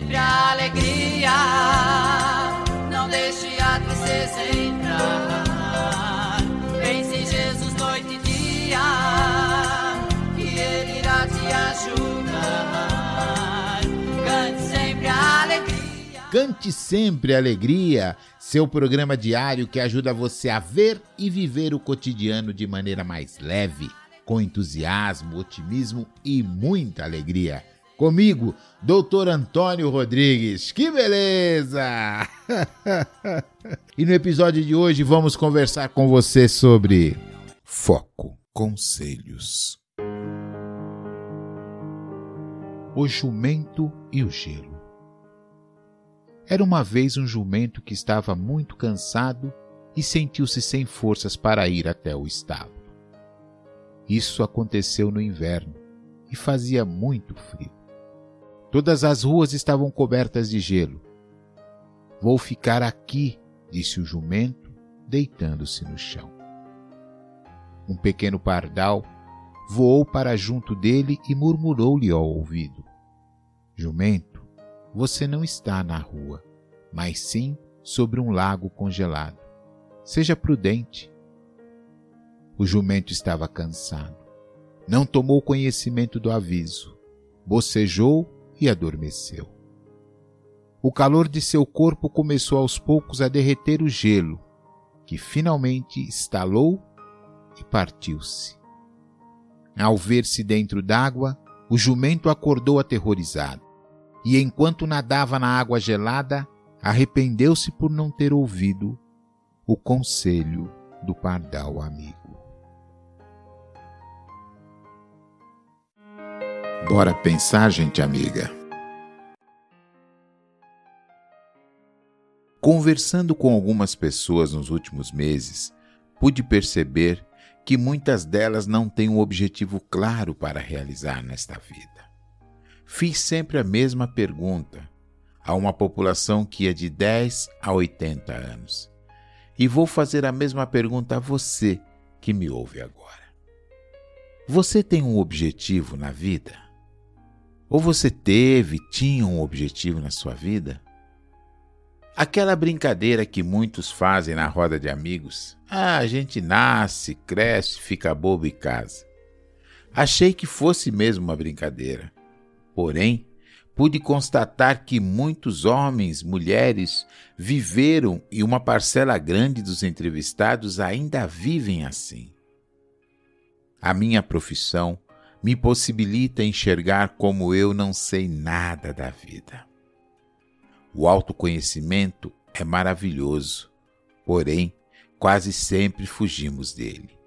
Sempre alegria, não deixe a tristeza entrar. Pense em Jesus noite e dia, que Ele irá te ajudar. Cante sempre alegria. Cante sempre alegria, seu programa diário que ajuda você a ver e viver o cotidiano de maneira mais leve, com entusiasmo, otimismo e muita alegria. Comigo, Doutor Antônio Rodrigues. Que beleza! e no episódio de hoje vamos conversar com você sobre foco, conselhos. O jumento e o gelo. Era uma vez um jumento que estava muito cansado e sentiu-se sem forças para ir até o estábulo. Isso aconteceu no inverno e fazia muito frio. Todas as ruas estavam cobertas de gelo. Vou ficar aqui, disse o jumento, deitando-se no chão. Um pequeno pardal voou para junto dele e murmurou-lhe ao ouvido: Jumento, você não está na rua, mas sim sobre um lago congelado. Seja prudente. O jumento estava cansado. Não tomou conhecimento do aviso. Bocejou e adormeceu. O calor de seu corpo começou aos poucos a derreter o gelo, que finalmente estalou e partiu-se. Ao ver-se dentro d'água, o jumento acordou aterrorizado e, enquanto nadava na água gelada, arrependeu-se por não ter ouvido o conselho do pardal amigo. Bora pensar, gente amiga. Conversando com algumas pessoas nos últimos meses, pude perceber que muitas delas não têm um objetivo claro para realizar nesta vida. Fiz sempre a mesma pergunta a uma população que é de 10 a 80 anos. E vou fazer a mesma pergunta a você que me ouve agora. Você tem um objetivo na vida? Ou você teve, tinha um objetivo na sua vida? Aquela brincadeira que muitos fazem na roda de amigos. Ah, a gente nasce, cresce, fica bobo e casa. Achei que fosse mesmo uma brincadeira. Porém, pude constatar que muitos homens, mulheres viveram e uma parcela grande dos entrevistados ainda vivem assim. A minha profissão me possibilita enxergar como eu não sei nada da vida. O autoconhecimento é maravilhoso, porém, quase sempre fugimos dele.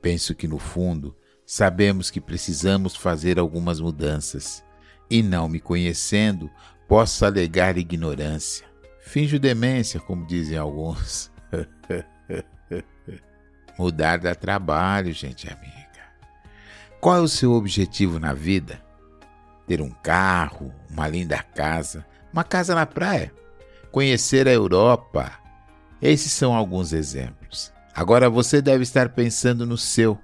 Penso que, no fundo, sabemos que precisamos fazer algumas mudanças, e não me conhecendo, posso alegar ignorância. Finjo demência, como dizem alguns. Mudar dá trabalho, gente amiga. Qual é o seu objetivo na vida? Ter um carro, uma linda casa, uma casa na praia, conhecer a Europa. Esses são alguns exemplos. Agora você deve estar pensando no seu.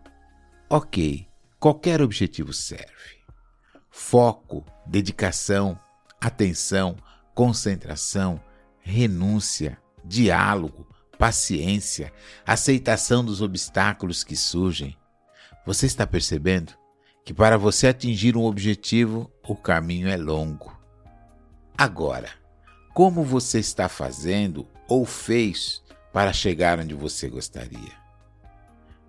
Ok, qualquer objetivo serve. Foco, dedicação, atenção, concentração, renúncia, diálogo, paciência, aceitação dos obstáculos que surgem. Você está percebendo? que para você atingir um objetivo, o caminho é longo. Agora, como você está fazendo ou fez para chegar onde você gostaria?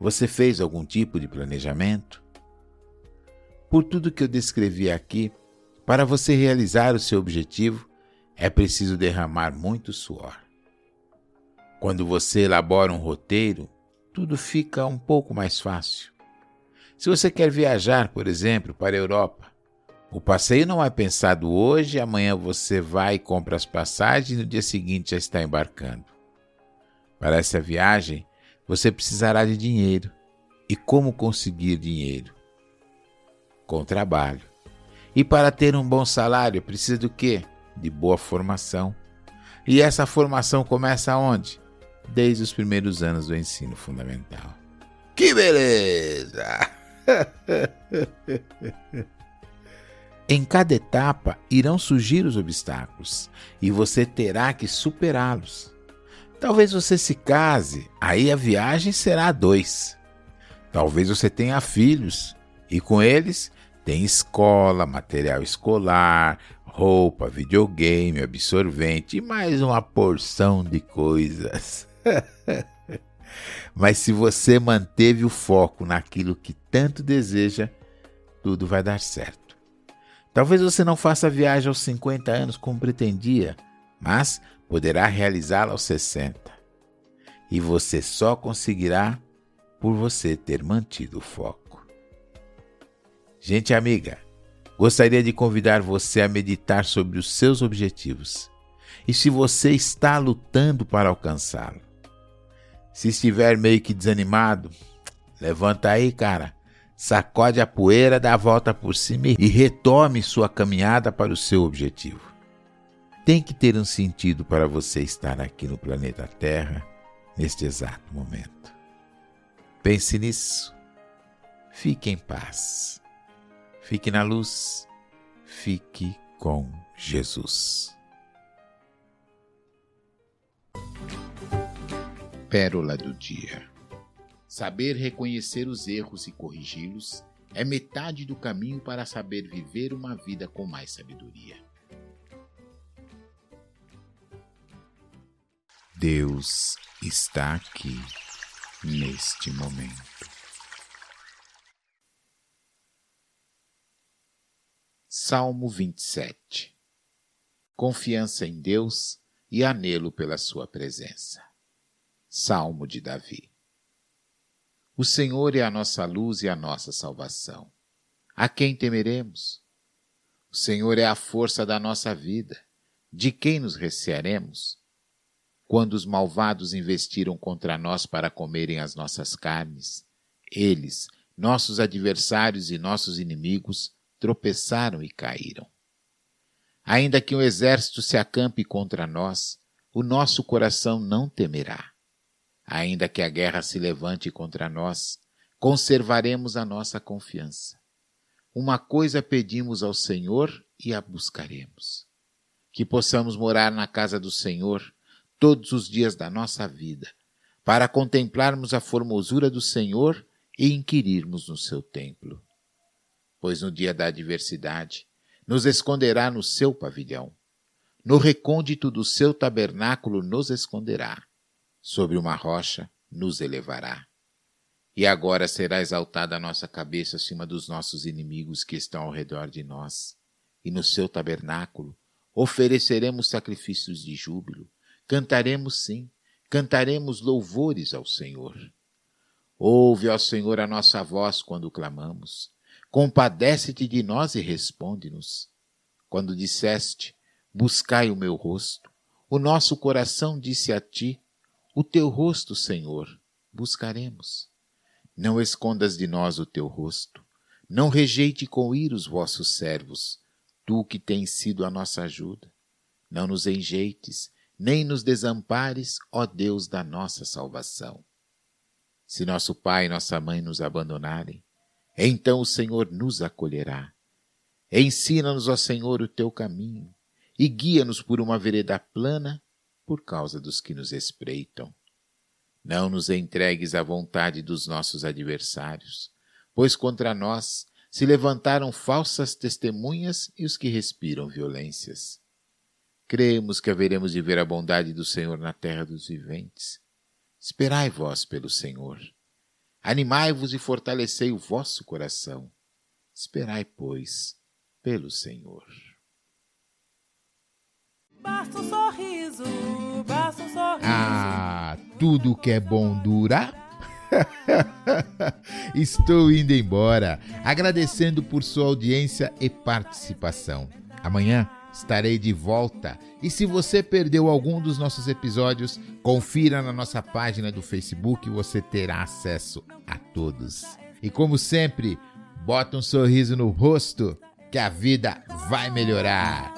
Você fez algum tipo de planejamento? Por tudo que eu descrevi aqui, para você realizar o seu objetivo, é preciso derramar muito suor. Quando você elabora um roteiro, tudo fica um pouco mais fácil. Se você quer viajar, por exemplo, para a Europa, o passeio não é pensado hoje, amanhã você vai e compra as passagens e no dia seguinte já está embarcando. Para essa viagem, você precisará de dinheiro. E como conseguir dinheiro? Com trabalho. E para ter um bom salário, precisa do quê? De boa formação. E essa formação começa onde? Desde os primeiros anos do ensino fundamental. Que beleza! em cada etapa irão surgir os obstáculos e você terá que superá-los. Talvez você se case, aí a viagem será a dois. Talvez você tenha filhos e com eles tem escola, material escolar, roupa, videogame, absorvente e mais uma porção de coisas. Mas se você manteve o foco naquilo que tanto deseja, tudo vai dar certo. Talvez você não faça a viagem aos 50 anos como pretendia, mas poderá realizá-la aos 60. E você só conseguirá por você ter mantido o foco. Gente amiga, gostaria de convidar você a meditar sobre os seus objetivos e se você está lutando para alcançá-lo. Se estiver meio que desanimado, levanta aí, cara, sacode a poeira, dá a volta por cima e retome sua caminhada para o seu objetivo. Tem que ter um sentido para você estar aqui no planeta Terra neste exato momento. Pense nisso. Fique em paz. Fique na luz. Fique com Jesus. Pérola do Dia Saber reconhecer os erros e corrigi-los é metade do caminho para saber viver uma vida com mais sabedoria. Deus está aqui neste momento. Salmo 27 Confiança em Deus e anelo pela Sua presença. Salmo de Davi O Senhor é a nossa luz e a nossa salvação. A quem temeremos? O Senhor é a força da nossa vida. De quem nos recearemos? quando os malvados investiram contra nós para comerem as nossas carnes. Eles, nossos adversários e nossos inimigos, tropeçaram e caíram. Ainda que um exército se acampe contra nós, o nosso coração não temerá. Ainda que a guerra se levante contra nós, conservaremos a nossa confiança. Uma coisa pedimos ao Senhor e a buscaremos: que possamos morar na casa do Senhor todos os dias da nossa vida, para contemplarmos a formosura do Senhor e inquirirmos no seu templo. Pois no dia da adversidade, nos esconderá no seu pavilhão, no recôndito do seu tabernáculo nos esconderá, sobre uma rocha nos elevará. E agora será exaltada a nossa cabeça acima dos nossos inimigos que estão ao redor de nós, e no seu tabernáculo ofereceremos sacrifícios de júbilo, Cantaremos sim, cantaremos louvores ao Senhor. Ouve, ó Senhor, a nossa voz quando clamamos. Compadece-te de nós e responde-nos. Quando disseste, buscai o meu rosto, o nosso coração disse a ti, o teu rosto, Senhor, buscaremos. Não escondas de nós o teu rosto, não rejeite com ira os vossos servos, tu que tens sido a nossa ajuda. Não nos enjeites, nem nos desampares, ó Deus da nossa salvação. Se nosso pai e nossa mãe nos abandonarem, então o Senhor nos acolherá. Ensina-nos, ó Senhor, o teu caminho e guia-nos por uma vereda plana por causa dos que nos espreitam. Não nos entregues à vontade dos nossos adversários, pois contra nós se levantaram falsas testemunhas e os que respiram violências. Cremos que haveremos de ver a bondade do Senhor na terra dos viventes. Esperai vós pelo Senhor. Animai-vos e fortalecei o vosso coração. Esperai, pois, pelo Senhor. Basta um sorriso, basta um sorriso. Ah, tudo que é bom dura. Estou indo embora, agradecendo por sua audiência e participação. Amanhã estarei de volta. E se você perdeu algum dos nossos episódios, confira na nossa página do Facebook você terá acesso a todos. E como sempre, bota um sorriso no rosto que a vida vai melhorar.